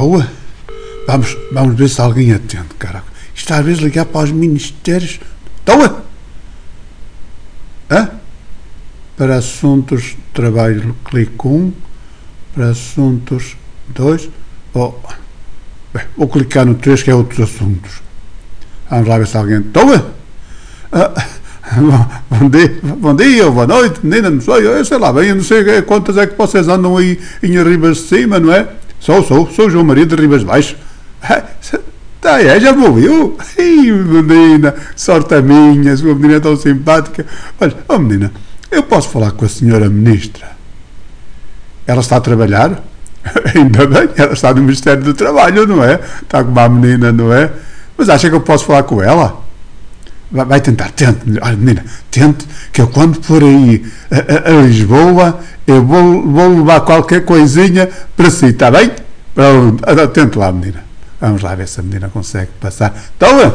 Estou? Vamos, vamos ver se alguém atende, caraca. Isto às vezes ligar para os ministérios. Estou? Hã? Para assuntos de trabalho, clique 1. Para assuntos 2. Oh, bem, vou clicar no 3, que é outros assuntos. Vamos lá ver se alguém. Estou? Ah, bom dia, bom dia boa noite, menina, não sei, eu sei lá bem, eu não sei quantas é que vocês andam aí em Ribas de Cima, não é? Sou, sou, sou João Maria de Ribas Baixo. Tá, é, já me ouviu? Ih, menina, sorte a minha, sua menina é tão simpática. Olha, oh menina, eu posso falar com a senhora ministra? Ela está a trabalhar? Ainda bem, ela está no Ministério do Trabalho, não é? Está com uma menina, não é? Mas acha que eu posso falar com ela? Vai, tentar, tente, olha menina, tente, que eu quando for aí a, a, Lisboa, eu vou, vou levar qualquer coisinha para si, está bem? Pronto, tente lá, menina. Vamos lá ver se a menina consegue passar. Então,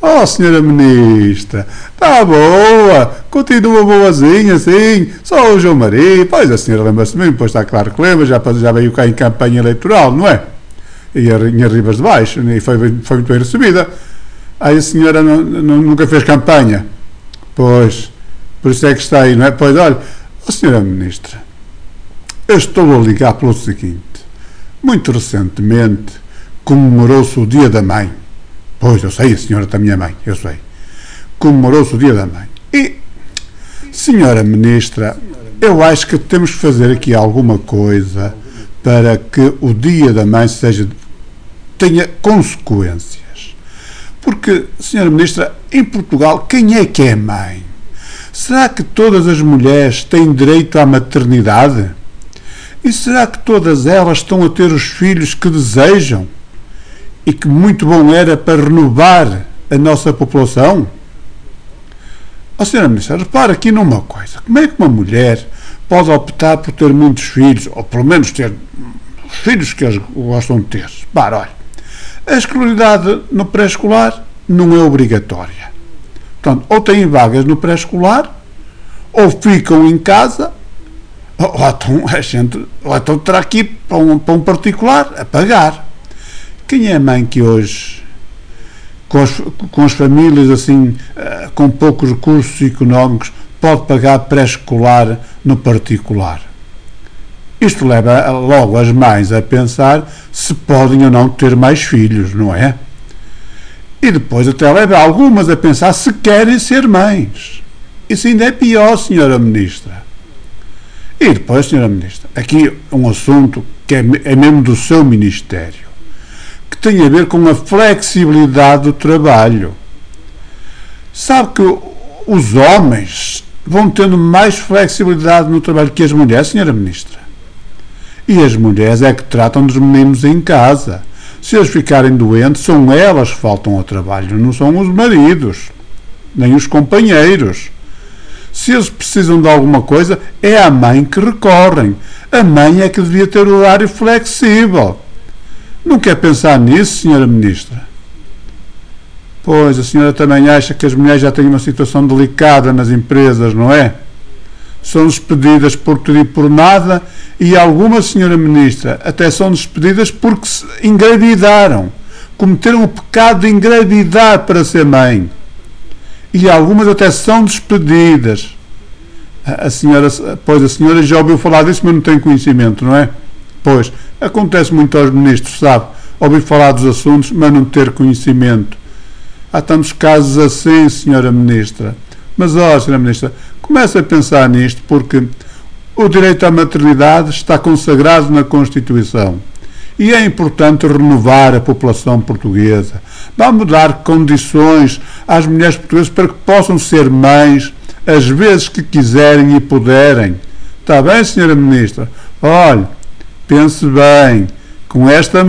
oh, senhora ministra, está boa, continua boazinha, sim, só o João Maria, pois a senhora lembra-se mim, pois está claro que lembra, já, já veio cá em campanha eleitoral, não é? E a, em Ribas de Baixo, e foi, foi muito bem recebida. Aí a senhora não, não, nunca fez campanha. Pois, por isso é que está aí, não é? Pois, olha, senhora Ministra, eu estou a ligar pelo seguinte. Muito recentemente comemorou-se o Dia da Mãe. Pois, eu sei, a senhora da minha mãe, eu sei. Comemorou-se o Dia da Mãe. E, senhora Ministra, eu acho que temos que fazer aqui alguma coisa para que o Dia da Mãe seja tenha consequências. Porque, Senhora Ministra, em Portugal, quem é que é mãe? Será que todas as mulheres têm direito à maternidade? E será que todas elas estão a ter os filhos que desejam? E que muito bom era para renovar a nossa população? Oh, Senhora Ministra, repara aqui numa coisa. Como é que uma mulher pode optar por ter muitos filhos, ou pelo menos ter os filhos que eles gostam de ter? Para, olha, a escolaridade no pré-escolar não é obrigatória. Portanto, ou têm vagas no pré-escolar, ou ficam em casa, ou, ou, então, a gente, ou então terá que ir para um, para um particular a pagar. Quem é a mãe que hoje, com as, com as famílias assim, eh, com poucos recursos económicos, pode pagar pré-escolar no particular? Isto leva logo as mães a pensar se podem ou não ter mais filhos, não é? E depois até leva algumas a pensar se querem ser mães. Isso ainda é pior, senhora Ministra. E depois, senhora Ministra, aqui um assunto que é, é mesmo do seu Ministério, que tem a ver com a flexibilidade do trabalho. Sabe que os homens vão tendo mais flexibilidade no trabalho que as mulheres, senhora Ministra. E as mulheres é que tratam dos meninos em casa. Se eles ficarem doentes, são elas que faltam ao trabalho, não são os maridos, nem os companheiros. Se eles precisam de alguma coisa, é a mãe que recorrem. A mãe é que devia ter horário flexível. Não quer pensar nisso, senhora Ministra? Pois, a senhora também acha que as mulheres já têm uma situação delicada nas empresas, não é? São despedidas por tudo e por nada, e algumas, senhora Ministra, até são despedidas porque se engravidaram, cometeram o pecado de engravidar para ser mãe. E algumas até são despedidas. A senhora, pois a senhora já ouviu falar disso, mas não tem conhecimento, não é? Pois, acontece muito aos ministros, sabe? Ouvir falar dos assuntos, mas não ter conhecimento. Há tantos casos assim, senhora Ministra. Mas, ó, senhora Ministra, comece a pensar nisto, porque o direito à maternidade está consagrado na Constituição. E é importante renovar a população portuguesa. Vamos dar condições às mulheres portuguesas para que possam ser mães as vezes que quiserem e puderem. Está bem, senhora Ministra? Olhe, pense bem, com esta